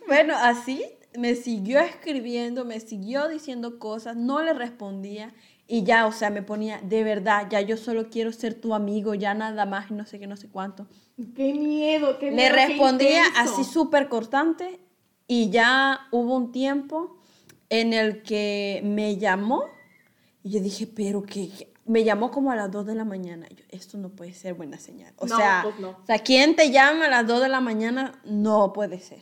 bueno, así me siguió escribiendo, me siguió diciendo cosas, no le respondía y ya, o sea, me ponía, de verdad, ya yo solo quiero ser tu amigo, ya nada más, y no sé qué, no sé cuánto. Qué miedo, qué Le miedo. qué respondía así súper cortante y ya hubo un tiempo en el que me llamó y yo dije, pero que me llamó como a las 2 de la mañana. Yo, esto no puede ser buena señal. O No, sea, pues no. o sea, ¿quién te llama a las 2 de la mañana? No puede ser.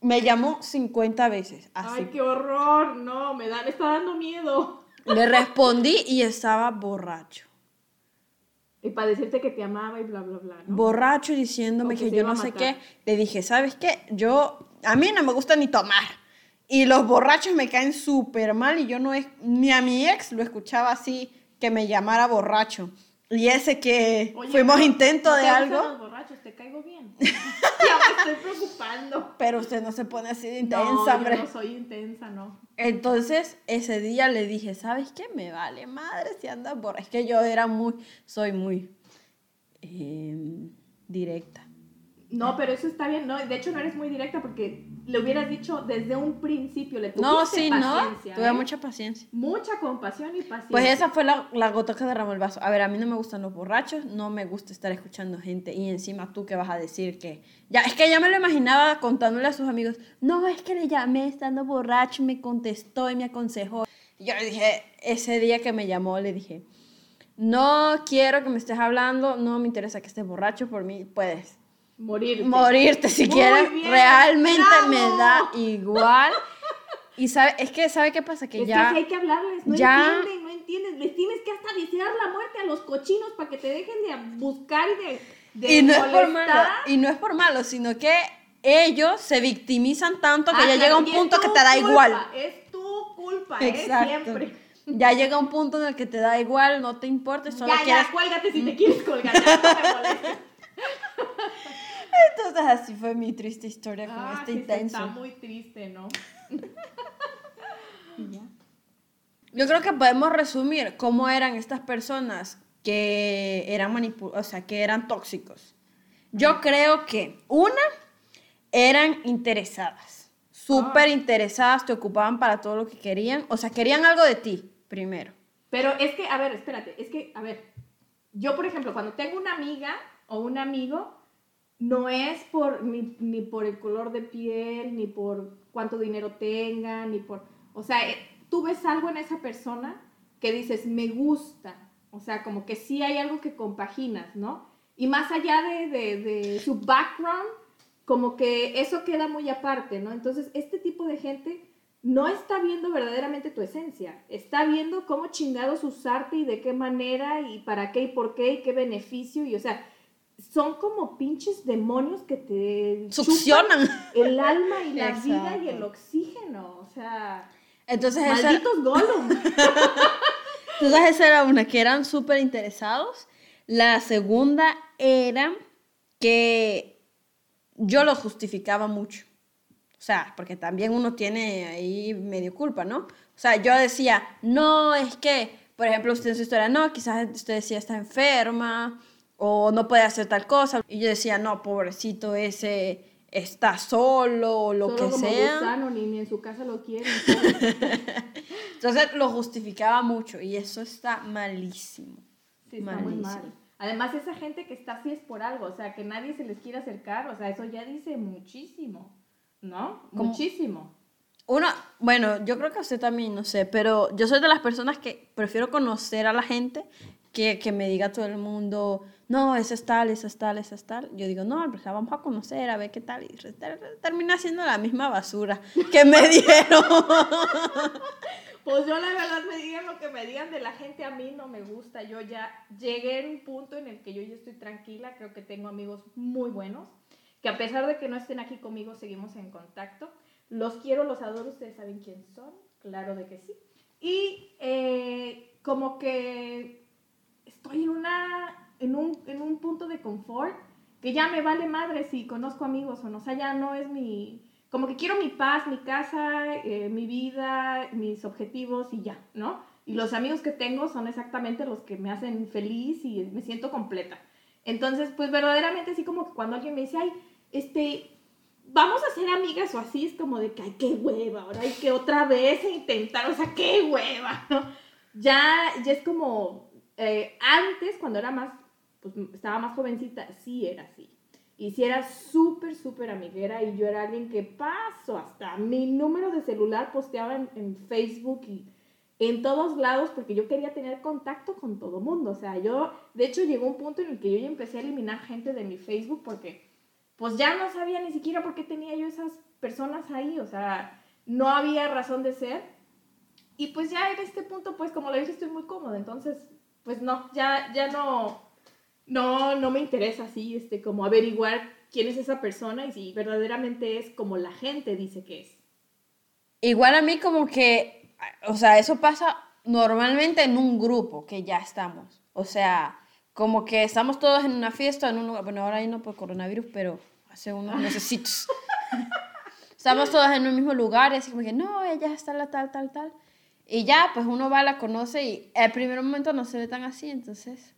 Me llamó 50 veces, así. Ay, qué horror. No, me, da, me está dando miedo. Le respondí y estaba borracho. Y para decirte que te amaba y bla, bla, bla. ¿no? borracho diciéndome que yo no sé qué. Le dije, ¿sabes qué? Yo, a mí no me gusta ni tomar. Y los borrachos me caen súper mal y yo no es, ni a mi ex lo escuchaba así, que me llamara borracho. Y ese que Oye, fuimos intento ¿no de algo, los borrachos, te caigo bien. ya me estoy preocupando. pero usted no se pone así de No, intensa, yo hombre. no soy intensa, no. Entonces, ese día le dije, ¿sabes qué? Me vale madre si andas borracho. Es que yo era muy, soy muy em, directa. No, pero eso está bien. No, de hecho, no eres muy directa porque le hubieras dicho desde un principio. Le tuviste No, sí, no. Tuve ¿eh? mucha paciencia. Mucha compasión y paciencia. Pues esa fue la, la gota que derramó el vaso. A ver, a mí no me gustan los borrachos, no me gusta estar escuchando gente y encima tú que vas a decir que... Ya, es que ya me lo imaginaba contándole a sus amigos, no, es que le llamé estando borracho me contestó y me aconsejó. Y yo le dije, ese día que me llamó, le dije, no quiero que me estés hablando, no me interesa que estés borracho, por mí puedes Morir. morirte si Muy quieres. bien, Realmente bravo. me da igual. Y sabe, es que, ¿sabe qué pasa? Que Es ya... que hay que hablarles, no ya- entienden, no entienden. Les tienes que hasta desear la muerte a los cochinos para que te dejen de buscar y de, de y no es por malo, y no es por malo, sino que ellos se victimizan tanto que Ah, ya llega un punto que te da culpa, igual. Es tu culpa, Exacto. ¿eh? Siempre. Ya llega un punto en el que te da igual, no te importa, solo Ya, quieres. ya, cuélgate si te quieres colgar, ya no me molestes. Entonces así fue mi triste historia con Ah, este sí, intenso. está muy triste, ¿no? Ya. Yo creo que podemos resumir cómo eran estas personas que eran manipu o sea, que eran tóxicos. Yo creo que una eran interesadas, súper Ah. interesadas, te ocupaban para todo lo que querían, o sea, querían algo de ti primero. Pero es que, a ver, espérate, es que, a ver, yo, por ejemplo, cuando tengo una amiga o un amigo, no es por ni, ni por el color de piel, ni por cuánto dinero tenga, ni por, o sea, eh, tú ves algo en esa persona que dices, me gusta. O sea, como que sí hay algo que compaginas, ¿no? Y más allá de, de, de su background, como que eso queda muy aparte, ¿no? Entonces, este tipo de gente no está viendo verdaderamente tu esencia, está viendo cómo chingados usarte y de qué manera y para qué y por qué y qué beneficio y o sea, son como pinches demonios que te succionan el alma y la vida y el oxígeno, o sea, entonces malditos esa... Gollum. entonces esa era una que eran súper interesados. La segunda era que yo lo justificaba mucho. O sea, porque también uno tiene ahí medio culpa, ¿no? O sea, yo decía, no, es que, por ejemplo, usted en su historia, no, quizás usted decía está enferma o no puede hacer tal cosa. Y yo decía, no, pobrecito ese está solo o lo que como sea. Gusano, ni, ni en su casa lo quieren. Entonces lo justificaba mucho y eso está malísimo. Sí, está muy mal. Además, esa gente que está así es por algo, o sea, que nadie se les quiere acercar, o sea, eso ya dice muchísimo. ¿no? Muchísimo. Uno, bueno, yo creo que usted también, no sé, pero yo soy de las personas que prefiero conocer a la gente que, que me diga todo el mundo, no, esa es tal, esa es tal, esa es tal. Yo digo, no, pues vamos a conocer, a ver qué tal. Y termina siendo la misma basura que me dieron. Pues yo la verdad me digan lo que me digan de la gente, a mí no me gusta. Yo ya llegué a un punto en el que yo ya estoy tranquila, creo que tengo amigos muy buenos que a pesar de que no estén aquí conmigo, seguimos en contacto. Los quiero, los adoro, ustedes saben quién son, claro de que sí. Y eh, como que estoy en, una, en, un, en un punto de confort que ya me vale madre si conozco amigos o no, o sea, ya no es mi, como que quiero mi paz, mi casa, eh, mi vida, mis objetivos y ya, ¿no? Y los amigos que tengo son exactamente los que me hacen feliz y me siento completa. Entonces, pues verdaderamente así como que cuando alguien me dice, ay, este, vamos a ser amigas o así, es como de que, ay, qué hueva, ahora hay que otra vez intentar, o sea, qué hueva, ¿no? Ya, ya es como, eh, antes, cuando era más, pues estaba más jovencita, sí era así. Y sí era súper, súper amiguera y yo era alguien que paso, hasta mi número de celular posteaba en, en Facebook y en todos lados porque yo quería tener contacto con todo mundo. O sea, yo, de hecho, llegó un punto en el que yo ya empecé a eliminar gente de mi Facebook porque pues ya no sabía ni siquiera por qué tenía yo esas personas ahí, o sea, no había razón de ser. Y pues ya en este punto, pues como lo dije, estoy muy cómoda, entonces, pues no, ya, ya no, no, no me interesa así, este, como averiguar quién es esa persona y si verdaderamente es como la gente dice que es. Igual a mí como que, o sea, eso pasa normalmente en un grupo que ya estamos, o sea, como que estamos todos en una fiesta, en un lugar, bueno, ahora hay no por coronavirus, pero hace unos meses. Estamos todos en un mismo lugar y así como que, no, ella está la tal, tal, tal. Y ya, pues uno va, la conoce y el primer momento no se ve tan así, entonces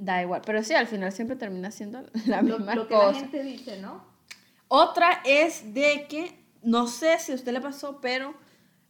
da igual. Pero sí, al final siempre termina siendo la misma lo, lo cosa. que la gente dice, ¿no? Otra es de que, no sé si a usted le pasó, pero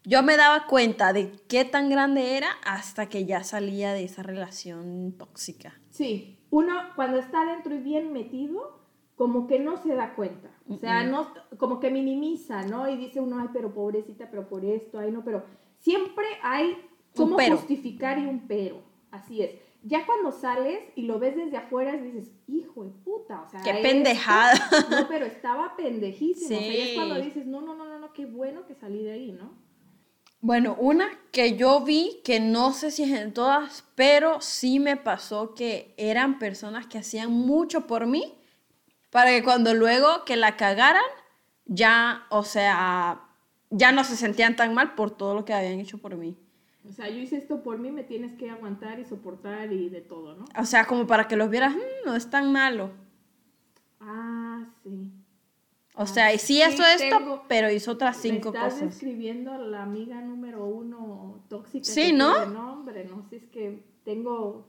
yo me daba cuenta de qué tan grande era hasta que ya salía de esa relación tóxica. Sí, uno cuando está dentro y bien metido, como que no se da cuenta. O sea, no, como que minimiza, ¿no? Y dice uno, ay, pero pobrecita, pero por esto, ay, no, pero siempre hay como justificar y un pero. Así es. Ya cuando sales y lo ves desde afuera, dices, hijo de puta, o sea. Qué pendejada. No, pero estaba pendejísimo. Sí. O sea, es cuando dices, no, no, no, no, no, qué bueno que salí de ahí, ¿no? Bueno, una que yo vi, que no sé si es en todas, pero sí me pasó que eran personas que hacían mucho por mí para que cuando luego que la cagaran, ya, o sea, ya no se sentían tan mal por todo lo que habían hecho por mí. O sea, yo hice esto por mí, me tienes que aguantar y soportar y de todo, ¿no? O sea, como para que los vieras, mmm, no es tan malo. Ah, sí. O sea, y sí, hizo esto, tengo, pero hizo otras cinco estás cosas. describiendo a la amiga número uno tóxica. Sí, ¿no? No, hombre, no sé, es que tengo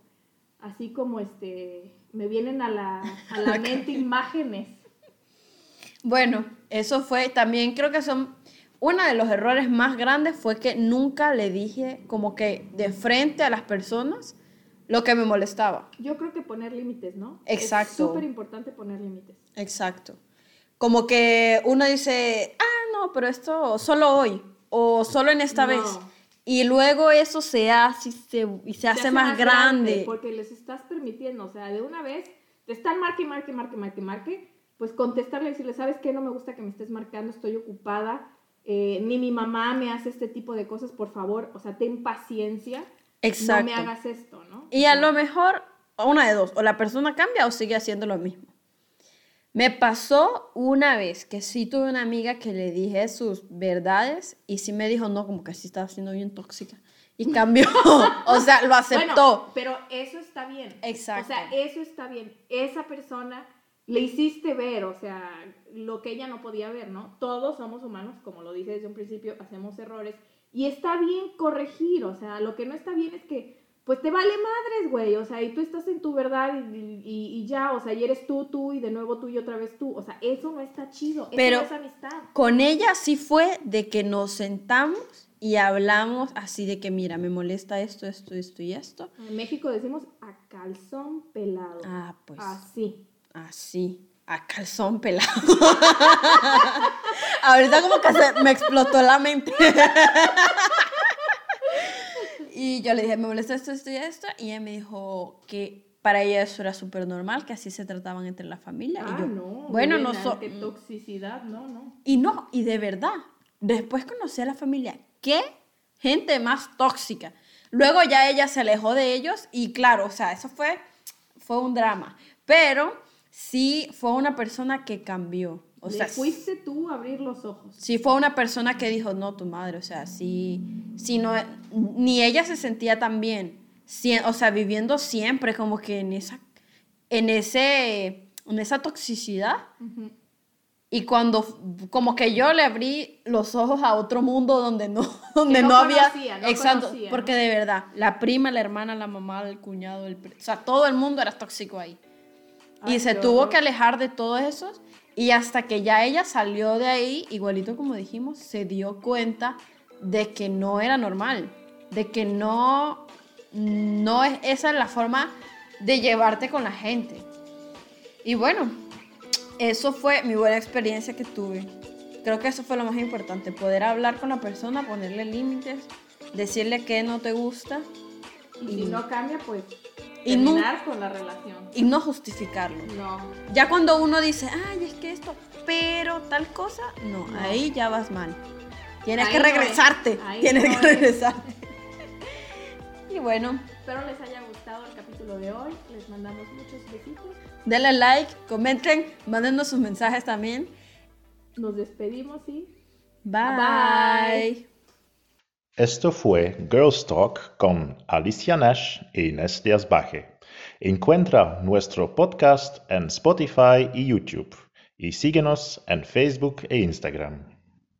así como este, me vienen a la, a la mente imágenes. Bueno, eso fue, también creo que son, uno de los errores más grandes fue que nunca le dije como que de frente a las personas lo que me molestaba. Yo creo que poner límites, ¿no? Exacto. Es súper importante poner límites. Exacto. Como que uno dice, ah, no, pero esto solo hoy o solo en esta No. vez. Y luego eso se hace y se, y se hace, más, grande. Porque les estás permitiendo, o sea, de una vez te están marque, marque, marque, marque, marque, pues contestarle y decirle, ¿sabes qué? No me gusta que me estés marcando, estoy ocupada, eh, ni mi mamá me hace este tipo de cosas, por favor, o sea, ten paciencia. Exacto. No me hagas esto, ¿no? Y a lo mejor, una de dos, o la persona cambia o sigue haciendo lo mismo. Me pasó una vez que sí tuve una amiga que le dije sus verdades y sí me dijo, no, como que sí estaba siendo bien tóxica. Y cambió, o sea, lo aceptó. Bueno, pero eso está bien. Exacto. O sea, eso está bien. Esa persona le hiciste ver, o sea, lo que ella no podía ver, ¿no? Todos somos humanos, como lo dije desde un principio, hacemos errores. Y está bien corregir, o sea, lo que no está bien es que pues te vale madres, güey, o sea, y tú estás en tu verdad y, y, ya, o sea, y eres tú, tú, y de nuevo tú y otra vez tú, o sea, eso no está chido, Pero eso no es amistad. Con ella sí fue de que nos sentamos y hablamos así de que, mira, me molesta esto, esto, esto y esto. En México decimos a calzón pelado. Ah, pues. Así. Así, a calzón pelado. Ahorita como que se me explotó la mente. Y yo le dije, me molesta esto, esto y esto. Y ella me dijo que para ella eso era súper normal, que así se trataban entre la familia. Ah, y yo, no. Bueno, no so toxicidad, no, no. Y no, y de verdad, después conocí a la familia. ¿Qué gente más tóxica? Luego ya ella se alejó de ellos y claro, o sea, eso fue, fue un drama. Pero sí fue una persona que cambió. O sea, fuiste tú a abrir los ojos. Sí, fue una persona que dijo, no, tu madre, o sea, sí, sí no, ni ella se sentía tan bien, o sea, viviendo siempre como que en esa, en ese, en esa toxicidad. Y cuando, como que yo le abrí los ojos a otro mundo donde no, donde no, había, exacto, porque de verdad, la prima, la hermana, la mamá, el cuñado, el, o sea, todo el mundo era tóxico ahí. Y se tuvo que alejar de todos esos y hasta que ya ella salió de ahí, igualito como dijimos, se dio cuenta de que no era normal, de que no, no es esa es la forma de llevarte con la gente. Y bueno, eso fue mi buena experiencia que tuve. Creo que eso fue lo más importante, poder hablar con la persona, ponerle límites, decirle que no te gusta. Y, si no cambia, pues terminar con la relación. Y no justificarlo. No. Ya cuando uno dice, ay, es que esto, pero tal cosa, no, ahí ya vas mal. Tienes que regresarte. Tienes que regresarte. y bueno. Espero les haya gustado el capítulo de hoy. Les mandamos muchos besitos. Denle like, comenten, mándenos sus mensajes también. Nos despedimos y. Bye. Esto fue Girls Talk con Alicia Nash e Inés Díaz Baje. Encuentra nuestro podcast en Spotify y YouTube y síguenos en Facebook e Instagram.